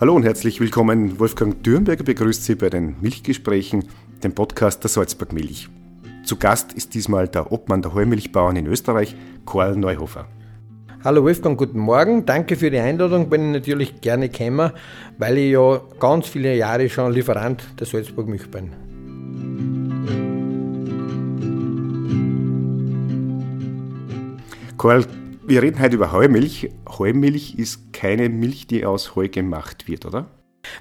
Hallo und herzlich willkommen. Wolfgang Dürnberger begrüßt Sie bei den Milchgesprächen, dem Podcast der Salzburg Milch. Zu Gast ist diesmal der Obmann der Heumilchbauern in Österreich, Karl Neuhofer. Hallo Wolfgang, guten Morgen. Danke für die Einladung. Bin ich natürlich gerne gekommen, weil ich ja ganz viele Jahre schon Lieferant der Salzburg Milch bin. Karl, wir reden heute über Heumilch. Heumilch ist keine Milch, die aus Heu gemacht wird, oder?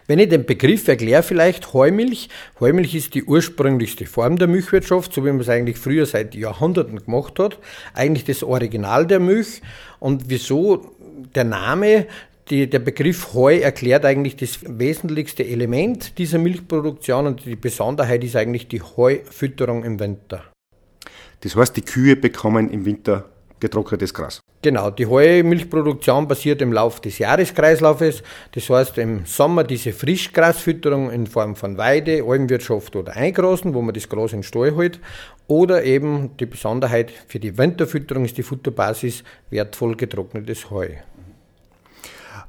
Wenn ich den Begriff erkläre, vielleicht Heumilch. Heumilch ist die ursprünglichste Form der Milchwirtschaft, so wie man es eigentlich früher seit Jahrhunderten gemacht hat. Eigentlich das Original der Milch. Und wieso der Name? Die, der Begriff Heu erklärt eigentlich das wesentlichste Element dieser Milchproduktion und die Besonderheit ist eigentlich die Heufütterung im Winter. Das heißt, die Kühe bekommen im Winter getrocknetes Gras. Genau, die Heumilchproduktion basiert im Lauf des Jahreskreislaufes. Das heißt, im Sommer diese Frischgrasfütterung in Form von Weide, Almwirtschaft oder Eingrasen, wo man das Gras in den Stall hält. Oder eben die Besonderheit für die Winterfütterung ist die Futterbasis wertvoll getrocknetes Heu.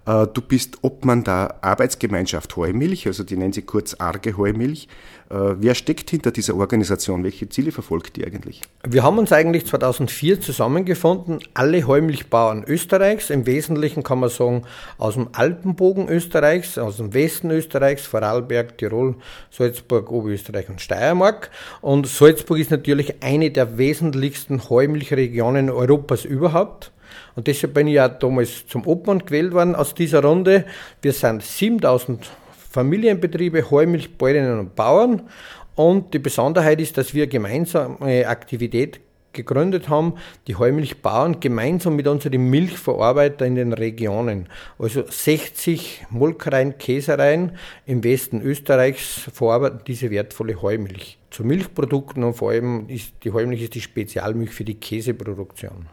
Äh, du bist Obmann der Arbeitsgemeinschaft Heumilch, also die nennen sie kurz Arge Heumilch. Äh, wer steckt hinter dieser Organisation? Welche Ziele verfolgt die eigentlich? Wir haben uns eigentlich 2004 zusammengefunden, alle Heumilchbauern Österreichs, im Wesentlichen kann man sagen aus dem Alpenbogen Österreichs, aus dem Westen Österreichs, Vorarlberg, Tirol, Salzburg, Oberösterreich und Steiermark. Und Salzburg ist natürlich eine der wesentlichsten Heumilchregionen Europas überhaupt. Und deshalb bin ich ja damals zum Obmann gewählt worden aus dieser Runde. Wir sind 7000 Familienbetriebe, Heumilchbäuerinnen und Bauern. Und die Besonderheit ist, dass wir gemeinsame Aktivität gegründet haben, die Heumilchbauern gemeinsam mit unseren Milchverarbeiter in den Regionen. Also 60 Molkereien, Käsereien im Westen Österreichs verarbeiten diese wertvolle Heumilch. Zu Milchprodukten und vor allem ist die Heumilch ist die Spezialmilch für die Käseproduktion.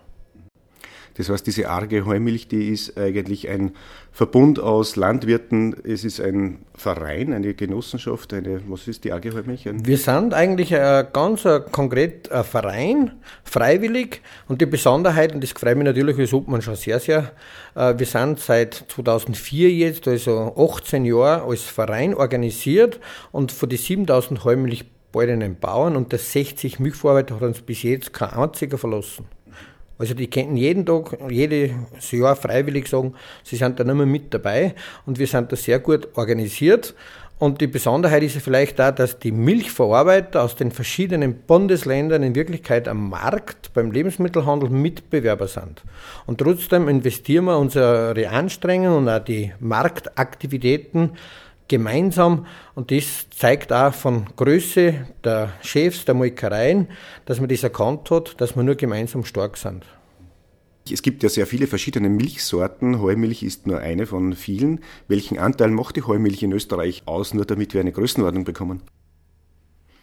Das heißt, diese arge Heumilch, die ist eigentlich ein Verbund aus Landwirten. Es ist ein Verein, eine Genossenschaft, eine, was ist die arge Heumilch? Wir sind eigentlich ein ganz ein konkret ein Verein, freiwillig. Und die Besonderheit, und das freut mich natürlich als Obmann schon sehr, sehr, äh, wir sind seit 2004 jetzt, also 18 Jahre als Verein organisiert und von den 7000 Heumilch Bäuerinnen Bauern und der 60 Milchverarbeiter hat uns bis jetzt kein einziger verlassen. Also die könnten jeden Tag, jedes Jahr freiwillig sagen, sie sind da nicht mehr mit dabei und wir sind da sehr gut organisiert. Und die Besonderheit ist vielleicht da, dass die Milchverarbeiter aus den verschiedenen Bundesländern in Wirklichkeit am Markt beim Lebensmittelhandel Mitbewerber sind. Und trotzdem investieren wir unsere Anstrengungen und auch die Marktaktivitäten gemeinsam und das zeigt auch von Größe der Chefs der Molkereien, dass man das erkannt hat, dass wir nur gemeinsam stark sind. Es gibt ja sehr viele verschiedene Milchsorten. Heumilch ist nur eine von vielen. Welchen Anteil macht die Heumilch in Österreich aus, nur damit wir eine Größenordnung bekommen?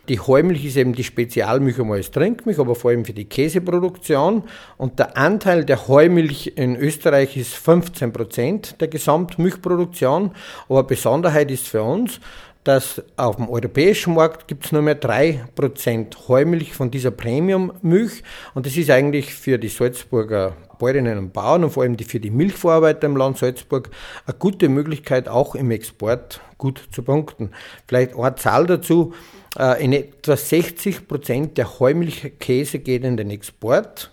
Die Heumilch ist eben die Spezialmilch einmal als Trinkmilch, aber vor allem für die Käseproduktion. Und der Anteil der Heumilch in Österreich ist 15 Prozent der Gesamtmilchproduktion. Aber Besonderheit ist für uns, dass auf dem europäischen Markt gibt es nur mehr 3% Heumilch von dieser Premiummilch. Und das ist eigentlich für die Salzburger Bäuerinnen und Bauern und vor allem für die Milchverarbeiter im Land Salzburg eine gute Möglichkeit, auch im Export gut zu punkten. Vielleicht eine Zahl dazu. Äh, in etwa 60 Prozent der Heumilchkäse geht in den Export.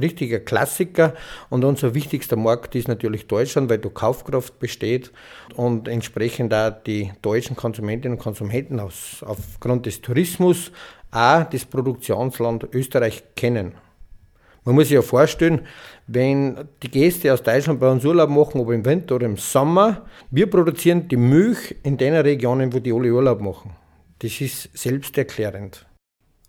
Richtiger Klassiker. Und unser wichtigster Markt ist natürlich Deutschland, weil da Kaufkraft besteht und entsprechend da die deutschen Konsumentinnen und Konsumenten aus, aufgrund des Tourismus auch das Produktionsland Österreich kennen. Man muss sich ja vorstellen, wenn die Gäste aus Deutschland bei uns Urlaub machen, ob im Winter oder im Sommer, wir produzieren die Milch in den Regionen, wo die alle Urlaub machen. Das ist selbsterklärend.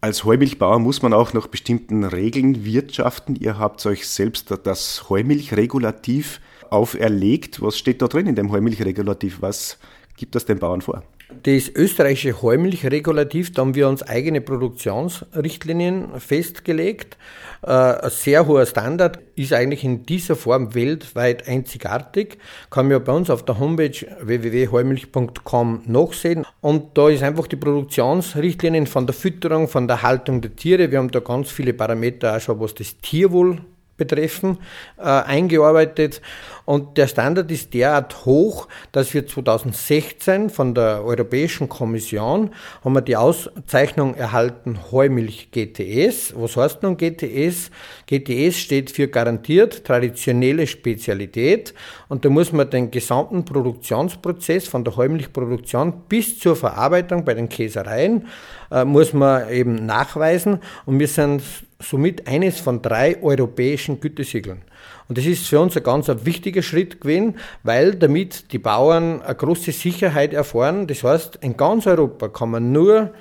Als Heumilchbauer muss man auch nach bestimmten Regeln wirtschaften. Ihr habt euch selbst das Heumilchregulativ auferlegt. Was steht da drin in dem Heumilchregulativ? Was gibt das den Bauern vor? Das österreichische Heumilchregulativ, da haben wir uns eigene Produktionsrichtlinien festgelegt. Äh, ein sehr hoher Standard ist eigentlich in dieser Form weltweit einzigartig. Kann man ja bei uns auf der Homepage www.heumilch.com nachsehen. Und da ist einfach die Produktionsrichtlinien von der Fütterung, von der Haltung der Tiere. Wir haben da ganz viele Parameter auch schon, was das Tierwohl betreffen, äh, eingearbeitet. Und der Standard ist derart hoch, dass wir 2016 von der Europäischen Kommission haben wir die Auszeichnung erhalten Heumilch GTS. Was heißt nun GTS? GTS steht für garantiert traditionelle Spezialität und da muss man den gesamten Produktionsprozess von der Heumilchproduktion bis zur Verarbeitung bei den Käsereien äh, muss man eben nachweisen und wir sind somit eines von drei europäischen Gütesiegeln. Und das ist für uns ein ganz wichtiger Schritt gewesen, weil damit die Bauern eine große Sicherheit erfahren. Das heißt, in ganz Europa kann man nur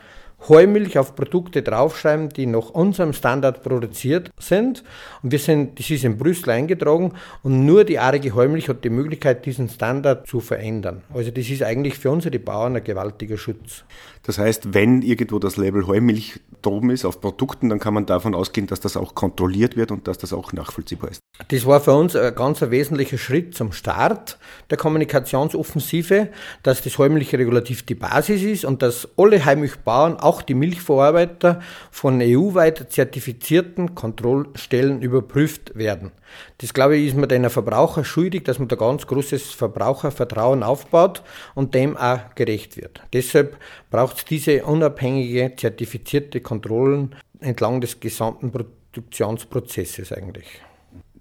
Heumilch auf Produkte draufschreiben, die nach unserem Standard produziert sind. Und wir sind, das ist in Brüssel eingetragen und nur die arige Heumilch hat die Möglichkeit, diesen Standard zu verändern. Also das ist eigentlich für unsere Bauern ein gewaltiger Schutz. Das heißt, wenn irgendwo das Label Heumilch droben ist auf Produkten, dann kann man davon ausgehen, dass das auch kontrolliert wird und dass das auch nachvollziehbar ist. Das war für uns ein ganz wesentlicher Schritt zum Start der Kommunikationsoffensive, dass das Heumilch regulativ die Basis ist und dass alle Heimilchbauern, auch die Milchverarbeiter, von EU-weit zertifizierten Kontrollstellen überprüft werden. Das glaube ich, ist man den Verbraucher schuldig, dass man da ganz großes Verbrauchervertrauen aufbaut und dem auch gerecht wird. Deshalb braucht es diese unabhängige, zertifizierte Kontrollen entlang des gesamten Produktionsprozesses eigentlich.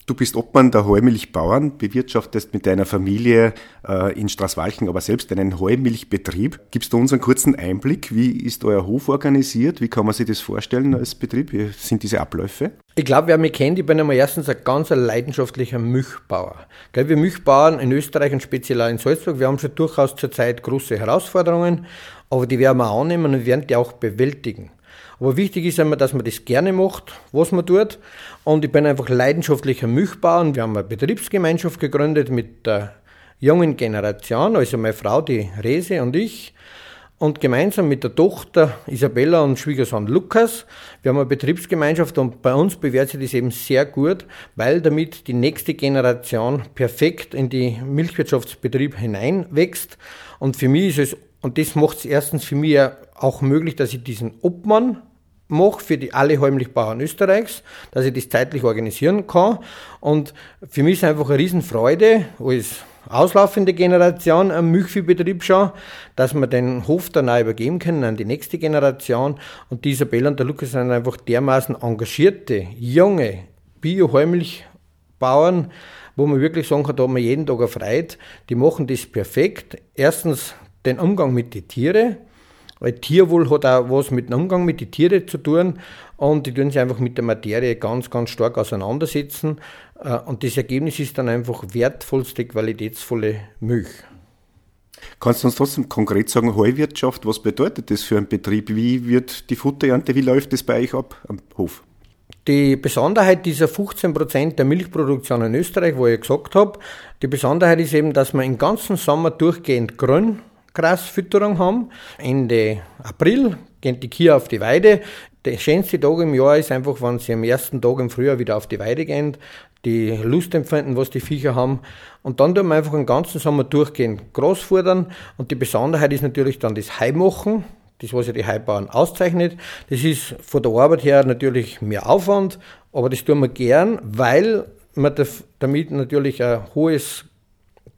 Du bist Obmann der Heumilchbauern, bewirtschaftest mit deiner Familie äh, in Straßwalchen aber selbst einen Heumilchbetrieb. Gibst du uns einen kurzen Einblick? Wie ist euer Hof organisiert? Wie kann man sich das vorstellen als Betrieb? Wie sind diese Abläufe? Ich glaube, wer mich kennt, ich bin einmal erstens ein ganz leidenschaftlicher Milchbauer. Gell, wir Milchbauern in Österreich und speziell auch in Salzburg, wir haben schon durchaus zurzeit große Herausforderungen, aber die werden wir annehmen und werden die auch bewältigen. Aber wichtig ist einmal, dass man das gerne macht, was man tut. Und ich bin einfach leidenschaftlicher Milchbauer wir haben eine Betriebsgemeinschaft gegründet mit der jungen Generation, also meine Frau, die Rese und ich. Und gemeinsam mit der Tochter Isabella und Schwiegersohn Lukas, wir haben eine Betriebsgemeinschaft und bei uns bewährt sich das eben sehr gut, weil damit die nächste Generation perfekt in die Milchwirtschaftsbetrieb hineinwächst. Und für mich ist es, und das macht es erstens für mich auch möglich, dass ich diesen Obmann mache für die alle Heimlichbauern Österreichs, dass ich das zeitlich organisieren kann. Und für mich ist einfach eine Riesenfreude, als auslaufende Generation am Milchviehbetrieb schon, dass wir den Hof dann auch übergeben können an die nächste Generation. Und die Isabella und der Lukas sind einfach dermaßen engagierte, junge Bio-Heimlichbauern, wo man wirklich sagen kann, da haben wir jeden Tag erfreut. Die machen das perfekt. Erstens den Umgang mit den Tieren, weil Tierwohl hat auch was mit dem Umgang mit den Tieren zu tun und die tun sich einfach mit der Materie ganz, ganz stark auseinandersetzen. Äh, und das Ergebnis ist dann einfach wertvollste, qualitätsvolle Milch. Kannst du uns trotzdem konkret sagen, Heuwirtschaft, was bedeutet das für einen Betrieb? Wie wird die Futterernte, wie läuft das bei euch ab am Hof? Die Besonderheit dieser 15% der Milchproduktion in Österreich, wo ich gesagt habe, die Besonderheit ist eben, dass wir den ganzen Sommer durchgehend grün Grasfütterung haben. Ende April gehen die Kühe auf die Weide. Der schönste Tag im Jahr ist einfach, wenn sie am ersten Tag im Frühjahr wieder auf die Weide gehen, die Lust empfinden, was die Viecher haben. Und dann tun wir einfach den ganzen Sommer durchgehend Gras fordern. Und die Besonderheit ist natürlich dann das Heimachen. Das, was ja die Heibauern auszeichnet. Das ist von der Arbeit her natürlich mehr Aufwand, aber das tun wir gern, weil wir damit natürlich ein hohes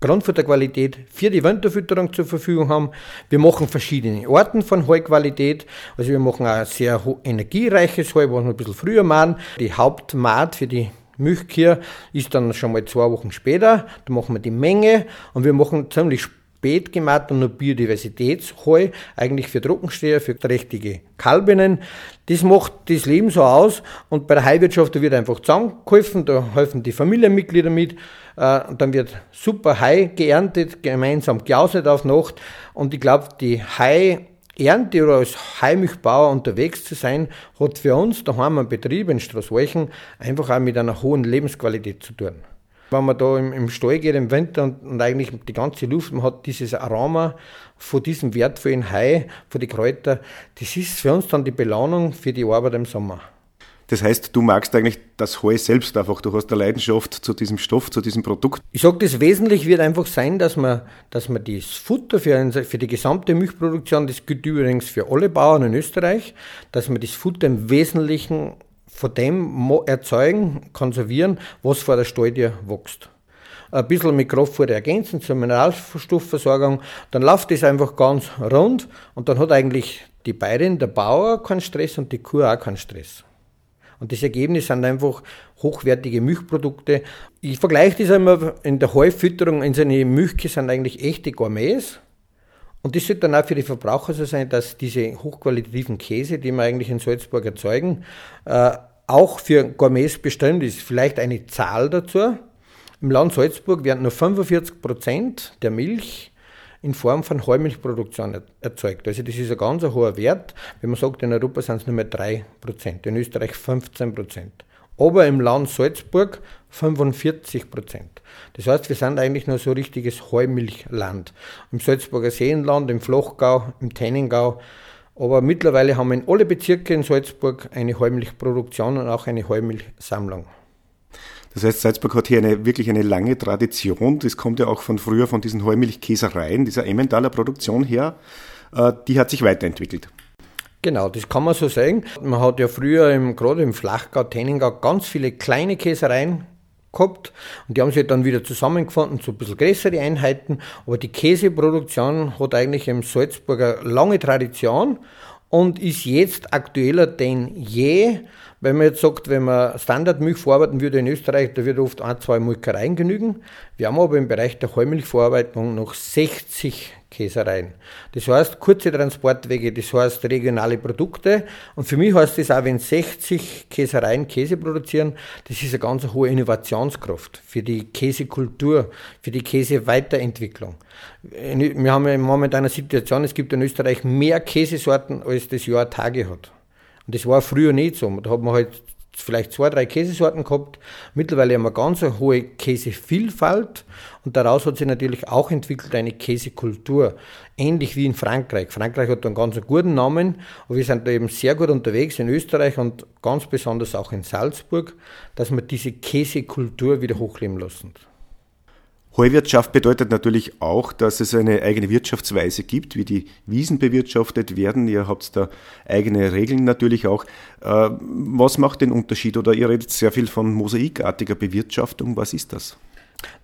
Grundfutterqualität für die Winterfütterung zur Verfügung haben. Wir machen verschiedene Arten von Heuqualität. Also wir machen ein sehr energiereiches Heu, was wir ein bisschen früher machen. Die Hauptmaat für die Milchkühe ist dann schon mal zwei Wochen später. Da machen wir die Menge und wir machen ziemlich spät gemacht und nur Biodiversitätsheu, eigentlich für Trockensteher, für trächtige Kalbinnen. Das macht das Leben so aus und bei der Heiwirtschaft wird einfach zusammengeholfen, da helfen die Familienmitglieder mit äh, und dann wird super Hai geerntet, gemeinsam geauset auf Nacht und ich glaube, die Hai Ernte oder als Heimilchbauer unterwegs zu sein, hat für uns daheim einen Betrieb in Straßwalchen einfach auch mit einer hohen Lebensqualität zu tun. Wenn man da im, im Stall geht im Winter und, und, eigentlich die ganze Luft, man hat dieses Aroma von diesem wertvollen Hai, von den Kräutern, das ist für uns dann die Belohnung für die Arbeit im Sommer. Das heißt, du magst eigentlich das Heu selbst einfach, du hast eine Leidenschaft zu diesem Stoff, zu diesem Produkt. Ich sage, das Wesentliche wird einfach sein, dass man, dass man das Futter für, für die gesamte Milchproduktion, das gilt übrigens für alle Bauern in Österreich, dass man das Futter im Wesentlichen von dem erzeugen, konservieren, was vor der Stalltier wächst. Ein bisschen mit Kraftfutter ergänzen zur Mineralstoffversorgung, dann läuft das einfach ganz rund und dann hat eigentlich die Bäuerin, der Bauer keinen Stress und die Kuh auch keinen Stress. Und das Ergebnis sind einfach hochwertige Milchprodukte. Ich vergleiche das einmal in der Heufütterung in seine Milchkühe sind eigentlich echte Gourmets. Und das sollte dann auch für die Verbraucher so sein, dass diese hochqualitativen Käse, die wir eigentlich in Salzburg erzeugen, äh, auch für Gourmets bestimmt ist. Vielleicht eine Zahl dazu. Im Land Salzburg werden nur 45 Prozent der Milch in Form von Heumilchproduktion erzeugt. Also das ist ein ganz hoher Wert. Wenn man sagt, in Europa sind es nur mehr 3%, in Österreich 15%. Aber im Land Salzburg 45% Das heißt, wir sind eigentlich nur so ein richtiges Heumilchland. Im Salzburger Seenland, im Flochgau, im Tennengau. Aber mittlerweile haben wir in alle Bezirke in Salzburg eine Heumilchproduktion und auch eine Heumilchsammlung. Das heißt, Salzburg hat hier eine, wirklich eine lange Tradition. Das kommt ja auch von früher von diesen Heumilchkäsereien, dieser Emmentaler Produktion her. Äh, die hat sich weiterentwickelt. Genau, das kann man so sagen. Man hat ja früher im, gerade im Flachgau, Tenningau ganz viele kleine Käsereien gehabt und die haben sich dann wieder zusammengefunden zu ein bisschen größere Einheiten. Aber die Käseproduktion hat eigentlich im Salzburger lange Tradition und ist jetzt aktueller denn je. Wenn man jetzt sagt, wenn man Standardmilch verarbeiten würde in Österreich, da würde oft ein, zwei Molkereien genügen. Wir haben aber im Bereich der Heumilchverarbeitung noch 60 Käsereien. Das heißt, kurze Transportwege, das heißt regionale Produkte. Und für mich heißt das auch, wenn 60 Käsereien Käse produzieren, das ist eine ganz hohe Innovationskraft für die Käsekultur, für die Käseweiterentwicklung. Wir haben momentan eine Situation, es gibt in Österreich mehr Käsesorten, als das Jahr Tage hat. Und das war früher nicht so. Da hat man halt vielleicht zwei, drei Käsesorten gehabt. Mittlerweile haben wir ganz eine hohe Käsevielfalt und daraus hat sich natürlich auch entwickelt eine Käsekultur. Ähnlich wie in Frankreich. Frankreich hat einen ganz guten Namen, aber wir sind da eben sehr gut unterwegs in Österreich und ganz besonders auch in Salzburg, dass wir diese Käsekultur wieder hochleben lassen. Heuwirtschaft bedeutet natürlich auch, dass es eine eigene Wirtschaftsweise gibt, wie die Wiesen bewirtschaftet werden. Ihr habt da eigene Regeln natürlich auch. Äh, was macht den Unterschied? Oder ihr redet sehr viel von mosaikartiger Bewirtschaftung. Was ist das?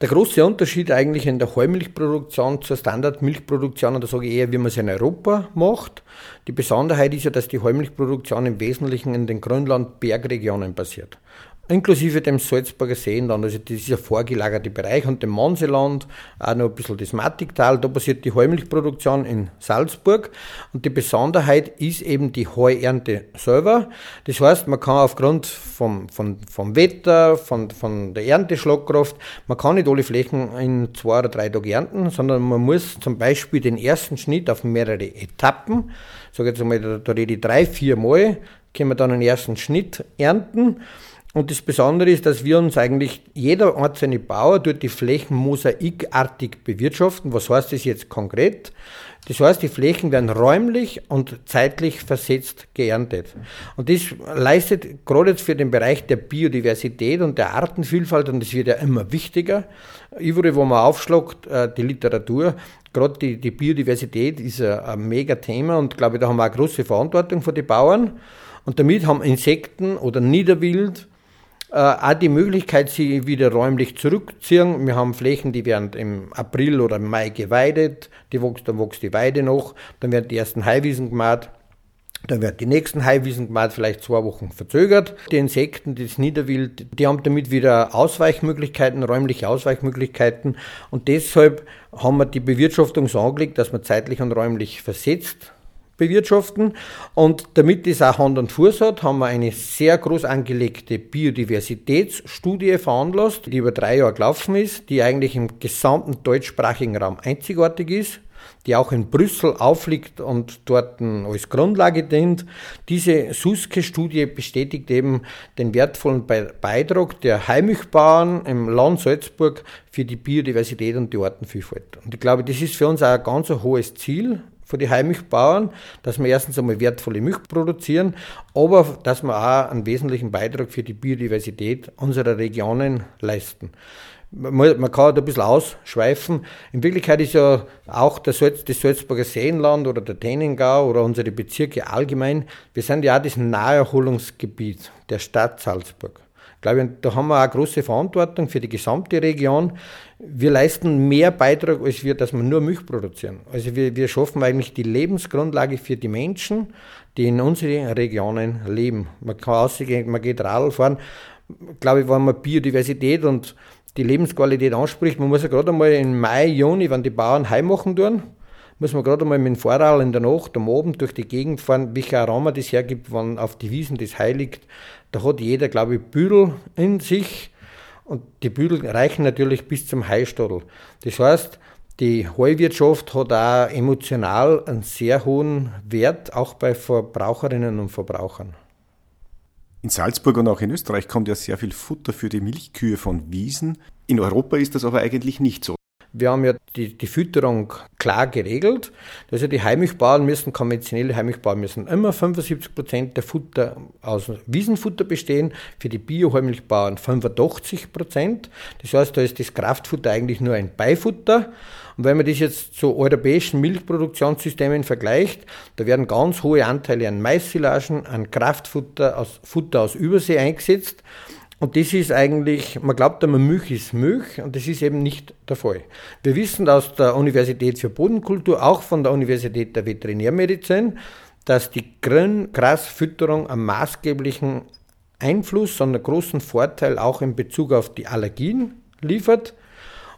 Der große Unterschied eigentlich in der Heumilchproduktion zur Standardmilchproduktion, und da sage ich eher, wie man es in Europa macht. Die Besonderheit ist ja, dass die Heumilchproduktion im Wesentlichen in den Grünland-Bergregionen passiert inklusive dem Salzburger Seenland, also dieser vorgelagerte Bereich und dem Monseland, auch noch ein bisschen das Mattigtal, da passiert die Heumilchproduktion in Salzburg. Und die Besonderheit ist eben die Heuernte selber. Das heißt, man kann aufgrund vom, vom, vom Wetter, von, von der Ernteschlagkraft, man kann nicht alle Flächen in zwei oder drei Tagen ernten, sondern man muss zum Beispiel den ersten Schnitt auf mehrere Etappen, sage jetzt einmal, da, da rede ich drei, vier Mal, können wir dann einen ersten Schnitt ernten und das Besondere ist, dass wir uns eigentlich, jeder einzelne Bauer tut die Flächen mosaikartig bewirtschaften. Was heißt das jetzt konkret? Das heißt, die Flächen werden räumlich und zeitlich versetzt geerntet. Und das leistet gerade jetzt für den Bereich der Biodiversität und der Artenvielfalt, und das wird ja immer wichtiger, überall wo man aufschlagt, äh, die Literatur, gerade die, die Biodiversität ist ein, mega Thema und glaube da haben wir eine große Verantwortung für die Bauern. Und damit haben Insekten oder Niederwild äh, auch die Möglichkeit, sie wieder räumlich zurückzuziehen. Wir haben Flächen, die werden im April oder im Mai geweidet, die wächst, dann wächst die Weide noch, dann werden die ersten Haiwiesen gemacht. Dann wird die nächsten Haiwiesen gemacht, vielleicht zwei Wochen verzögert. Die Insekten, das Niederwild, die haben damit wieder Ausweichmöglichkeiten, räumliche Ausweichmöglichkeiten. Und deshalb haben wir die Bewirtschaftung so angelegt, dass man zeitlich und räumlich versetzt bewirtschaften. Und damit das auch Hand und Fuß hat, haben wir eine sehr groß angelegte Biodiversitätsstudie veranlasst, die über drei Jahre gelaufen ist, die eigentlich im gesamten deutschsprachigen Raum einzigartig ist die auch in Brüssel aufliegt und dort als Grundlage dient. Diese Suske-Studie bestätigt eben den wertvollen Beitrag der Heimilchbauern im Land Salzburg für die Biodiversität und die Artenvielfalt. Und ich glaube, das ist für uns auch ein ganz hohes Ziel, von den Heimilchbauern, dass wir erstens einmal wertvolle Milch produzieren, aber dass wir auch einen wesentlichen Beitrag für die Biodiversität unserer Regionen leisten. man, kann halt ein bisschen ausschweifen. In Wirklichkeit ist ja auch der Salz, das Salzburger Seenland oder der Tennengau oder unsere Bezirke allgemein, wir sind ja auch das Naherholungsgebiet der Stadt Salzburg. Ich glaube, da haben wir auch große Verantwortung für die gesamte Region. Wir leisten mehr Beitrag, als wir, dass wir nur Milch produzieren. Also wir, wir schaffen eigentlich die Lebensgrundlage für die Menschen, die in unseren Regionen leben. Man kann ausgehen, man geht Radl fahren. Ich glaube, wenn man Biodiversität und die Lebensqualität anspricht, man muss ja gerade einmal im Mai, Juni, wenn die Bauern heim machen tun, muss man gerade einmal mit dem Vorrad in der Nacht am Abend durch die Gegend fahren, welcher Aroma das hergibt, wenn auf die Wiesen das heiligt. Da hat jeder, glaube ich, Büdel in sich und die Büdel reichen natürlich bis zum Heistadel. Das heißt, die Heuwirtschaft hat auch emotional einen sehr hohen Wert, auch bei Verbraucherinnen und Verbrauchern. In Salzburg und auch in Österreich kommt ja sehr viel Futter für die Milchkühe von Wiesen. In Europa ist das aber eigentlich nicht so. Wir haben ja die, die Fütterung klar geregelt. Also die Heimilchbauern müssen, konventionelle Heimilchbauern müssen immer 75 Prozent der Futter aus Wiesenfutter bestehen, für die Bio-Heimilchbauern 85 Prozent. Das heißt, da ist das Kraftfutter eigentlich nur ein Beifutter. Und wenn man das jetzt zu europäischen Milchproduktionssystemen vergleicht, da werden ganz hohe Anteile an Maissilagen, an Kraftfutter, aus Futter aus Übersee eingesetzt. Und das ist eigentlich, man glaubt immer, Milch ist Milch und das ist eben nicht der Fall. Wir wissen aus der Universität für Bodenkultur, auch von der Universität der Veterinärmedizin, dass die Grasfütterung einen maßgeblichen Einfluss und einen großen Vorteil auch in Bezug auf die Allergien liefert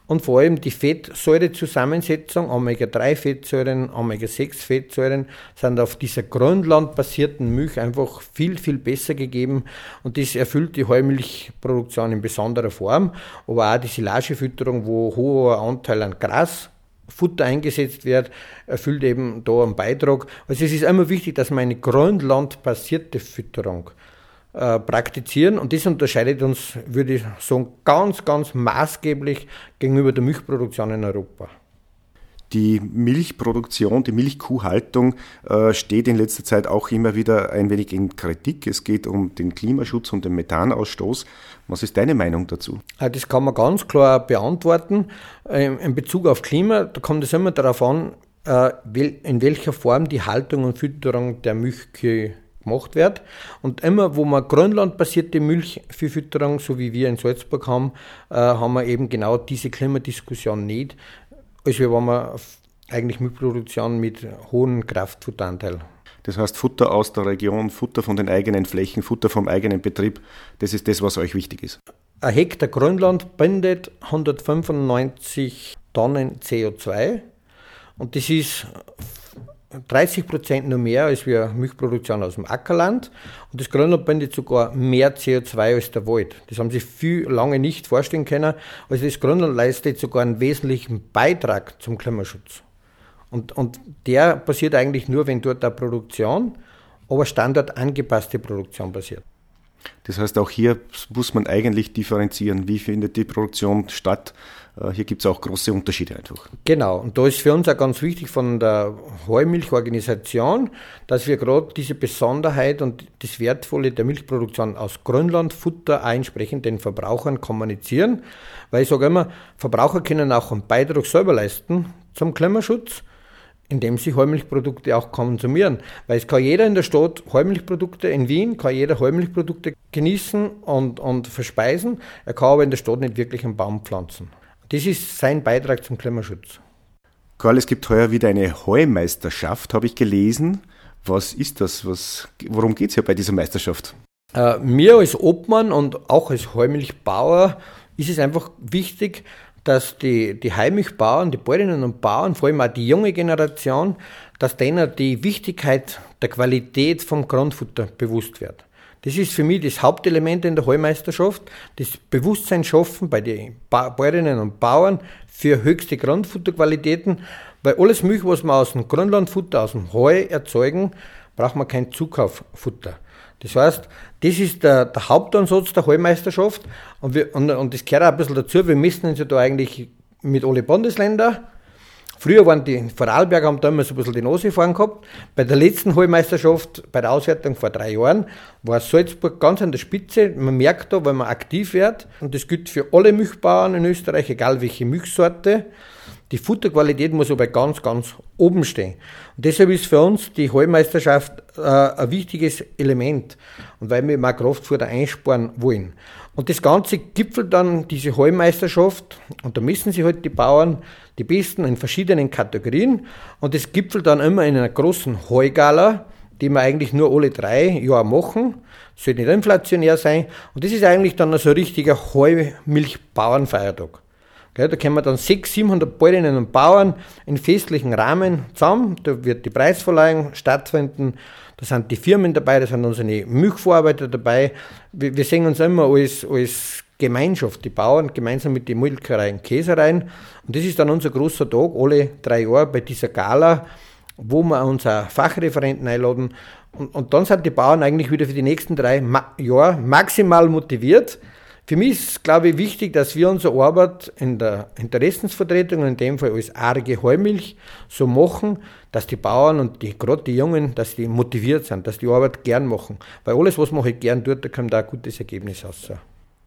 und vor allem die Fettsäurezusammensetzung, Omega-3-Fettsäuren, Omega-6-Fettsäuren, sind auf dieser grundlandbasierten Milch einfach viel, viel besser gegeben und das erfüllt die Heumilchproduktion in besonderer Form, aber auch die Silagefütterung, wo hoher Anteil an Gras Futter eingesetzt wird, erfüllt eben da einen Beitrag. Also es ist immer wichtig, dass man eine grundlandbasierte Fütterung äh, praktizieren. Und das unterscheidet uns, würde ich sagen, ganz, ganz maßgeblich gegenüber der Milchproduktion in Europa. Die Milchproduktion, die Milchkuhhaltung äh, steht in letzter Zeit auch immer wieder ein wenig in Kritik. Es geht um den Klimaschutz und den Methanausstoß. Was ist deine Meinung dazu? Äh, das kann man ganz klar beantworten. In Bezug auf Klima, da kommt es immer darauf an, in welcher Form die Haltung und Fütterung der Milchkühe gemacht wird. Und immer, wo man grönlandbasierte Milch für Fütterung, so wie wir in Salzburg haben, äh, haben wir eben genau diese Klimadiskussion nicht, als wenn man eigentlich Milchproduktion mit hohem Kraftfutteranteil. Das heißt, Futter aus der Region, Futter von den eigenen Flächen, Futter vom eigenen Betrieb, das ist das, was euch wichtig ist. Ein Hektar Grönland bindet 195 Tonnen CO2 und das ist 30 Prozent nur mehr als wir Milchproduktion aus dem Ackerland. Und das Grönland bindet sogar mehr CO2 als der Wald. Das haben sich viel lange nicht vorstellen können. Also das Grönland leistet sogar einen wesentlichen Beitrag zum Klimaschutz. Und, und der passiert eigentlich nur, wenn dort eine Produktion, aber standardangepasste Produktion passiert. Das heißt, auch hier muss man eigentlich differenzieren, wie findet die Produktion statt. Äh, hier gibt es auch große Unterschiede einfach. Genau, und da ist für uns auch ganz wichtig von der Heumilchorganisation, dass wir gerade diese Besonderheit und das Wertvolle der Milchproduktion aus Grönland, Futter entsprechend den Verbrauchern kommunizieren. Weil ich sage immer, Verbraucher können auch einen Beitrag selber leisten zum Klimaschutz indem sie Heumilchprodukte auch konsumieren. Weil es kann jeder in der Stadt Heumilchprodukte, in Wien kann jeder Heumilchprodukte genießen und, und verspeisen, er kann aber in der Stadt nicht wirklich einen Baum pflanzen. Das ist sein Beitrag zum Klimaschutz. Karl, es gibt heuer wieder eine Heumeisterschaft, habe ich gelesen. Was ist das? Was, worum geht es hier bei dieser Meisterschaft? Äh, mir als Obmann und auch als Heumilchbauer ist es einfach wichtig, dass die, die Heimilchbauern, die Bäuerinnen und Bauern, vor allem auch die junge Generation, dass denen die Wichtigkeit der Qualität vom Grundfutter bewusst wird. Das ist für mich das Hauptelement in der Heumeisterschaft, das Bewusstsein schaffen bei den Bäuerinnen und Bauern für höchste Grundfutterqualitäten, weil alles Milch, was wir aus dem Grundlandfutter, aus dem Heu erzeugen, braucht man kein Zukauffutter. Das heißt, das ist der, der Hauptansatz der Heumeisterschaft und, wir, und, und das gehört auch ein bisschen dazu. Wir messen uns ja da eigentlich mit alle Bundesländern Früher waren die Vorarlberger haben so ein bisschen die Nase vorn gehabt. Bei der letzten Heumeisterschaft, bei der Auswertung vor drei Jahren, war Salzburg ganz an der Spitze. Man merkt da, wenn man aktiv wird, und das gilt für alle Milchbauern in Österreich, egal welche Milchsorte, die Futterqualität muss aber ganz, ganz oben stehen. Und deshalb ist für uns die Heumeisterschaft äh, ein wichtiges Element. Und weil wir mal Kraftfutter einsparen wollen. Und das Ganze gipfelt dann diese Heumeisterschaft, und da messen sich halt die Bauern, die Besten in verschiedenen Kategorien, und das gipfelt dann immer in einer großen Heugala, die wir eigentlich nur alle drei Jahre machen. Sollte nicht inflationär sein. Und das ist eigentlich dann so ein richtiger Heumilchbauernfeiertag. da kommen dann 600, 700 Bäuerinnen und Bauern in festlichen Rahmen zusammen. Da wird die Preisverleihung stattfinden. Da sind die Firmen dabei, da sind unsere Milchverarbeiter dabei. Wir, wir sehen uns immer als, als Gemeinschaft, die Bauern gemeinsam mit den Molkereien, Käsereien. Und das ist dann unser großer Tag, alle drei Jahre bei dieser Gala, wo wir unsere Fachreferenten einladen. Und, und dann sind die Bauern eigentlich wieder für die nächsten drei Ma Jahre maximal motiviert. Für mich ist, glaube ich, wichtig, dass wir unsere Arbeit in der Interessensvertretung, in dem Fall als arge Heumilch, so machen, dass die Bauern und die, gerade die Jungen, dass die motiviert sind, dass die Arbeit gern machen. Weil alles, was man halt gern tut, da kommt da ein gutes Ergebnis raus.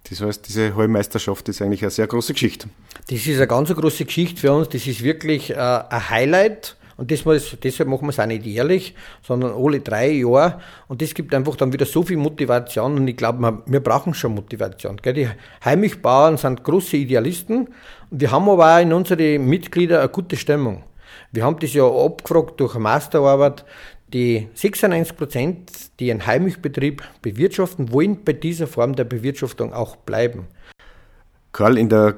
Das heißt, diese Heumeisterschaft ist eigentlich eine sehr große Geschichte. Das ist eine ganz große Geschichte für uns. Das ist wirklich äh, ein Highlight. Und das muss, deshalb machen wir es auch nicht jährlich, sondern alle drei Jahre. Und das gibt einfach dann wieder so viel Motivation. Und ich glaube, wir brauchen schon Motivation. Gell? Die Heimilchbauern sind große Idealisten. Und wir haben aber auch in unseren Mitgliedern eine gute Stimmung. Wir haben das ja abgefragt durch eine Masterarbeit. Die 96 Prozent, die einen Heimilchbetrieb bewirtschaften, wollen bei dieser Form der Bewirtschaftung auch bleiben. Karl, in der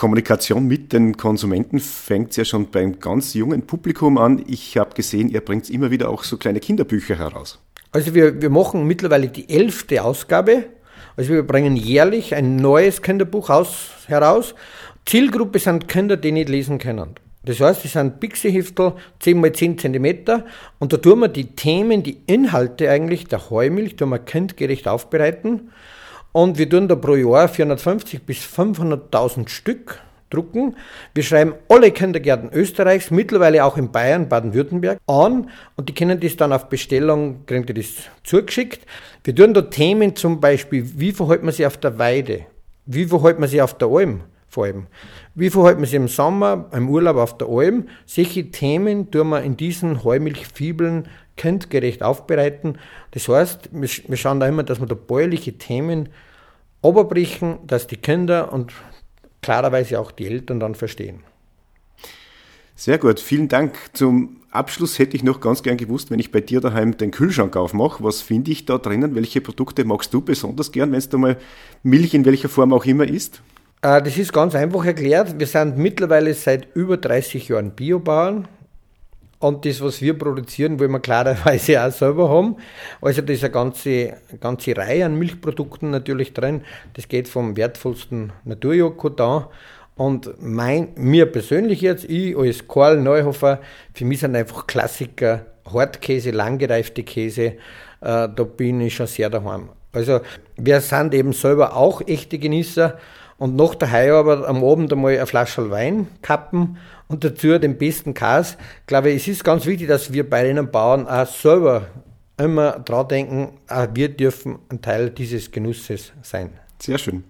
Kommunikation mit den Konsumenten fängt ja schon beim ganz jungen Publikum an. Ich habe gesehen, ihr bringt immer wieder auch so kleine Kinderbücher heraus. Also wir, wir machen mittlerweile die elfte Ausgabe. Also wir bringen jährlich ein neues Kinderbuch aus, heraus. Zielgruppe sind Kinder, die nicht lesen können. Das heißt, es sind Pixie-Heftel 10 x 10 cm und da tun wir die Themen, die Inhalte eigentlich der Heumilch, tun wir kindgerecht aufbereiten und wir tun da pro Jahr 450 bis 500.000 Stück drucken. Wir schreiben alle Kindergärten Österreichs, mittlerweile auch in Bayern, Baden-Württemberg, an und die können das dann auf Bestellung, kriegen die das zugeschickt. Wir tun da Themen zum Beispiel, wie verhält man sich auf der Weide? Wie verhält man sich auf der Alm? Vor allem. Wie verhalten wir sich im Sommer, im Urlaub auf der Alm? Solche Themen tun wir in diesen Heumilchfibeln kindgerecht aufbereiten. Das heißt, wir schauen da immer, dass wir da bäuerliche Themen oberbrechen, dass die Kinder und klarerweise auch die Eltern dann verstehen. Sehr gut, vielen Dank. Zum Abschluss hätte ich noch ganz gern gewusst, wenn ich bei dir daheim den Kühlschrank aufmache, was finde ich da drinnen? Welche Produkte magst du besonders gern, wenn es da mal Milch in welcher Form auch immer ist? Äh, das ist ganz einfach erklärt. Wir sind mittlerweile seit über 30 Jahren Biobauern. Und das, was wir produzieren, wollen wir klarerweise auch selber haben. Also da ist eine ganze, ganze Reihe an Milchprodukten natürlich drin. Das geht vom wertvollsten Naturjoghurt an. Und mein, mir persönlich jetzt, ich als Karl Neuhofer, für mich sind einfach Klassiker, Hartkäse, langgereifte Käse, äh, da bin ich schon sehr daheim. Also wir sind eben selber auch echte Genießer und nach der Heiarbeit am Abend einmal eine Flasche Wein kappen und dazu den besten Käse. Ich glaube, es ist ganz wichtig, dass wir bei den Bauern auch selber immer dran denken, auch wir dürfen ein Teil dieses Genusses sein. Sehr schön.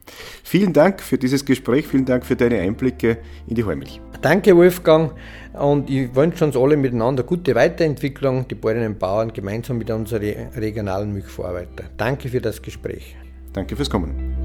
Vielen Dank für dieses Gespräch, vielen Dank für deine Einblicke in die Heumilch. Danke, Wolfgang. Und ich wünsche uns alle miteinander gute Weiterentwicklung, die Bäuerinnen und Bauern gemeinsam mit unseren regionalen Milchverarbeitern. Danke für das Gespräch. Danke fürs Kommen.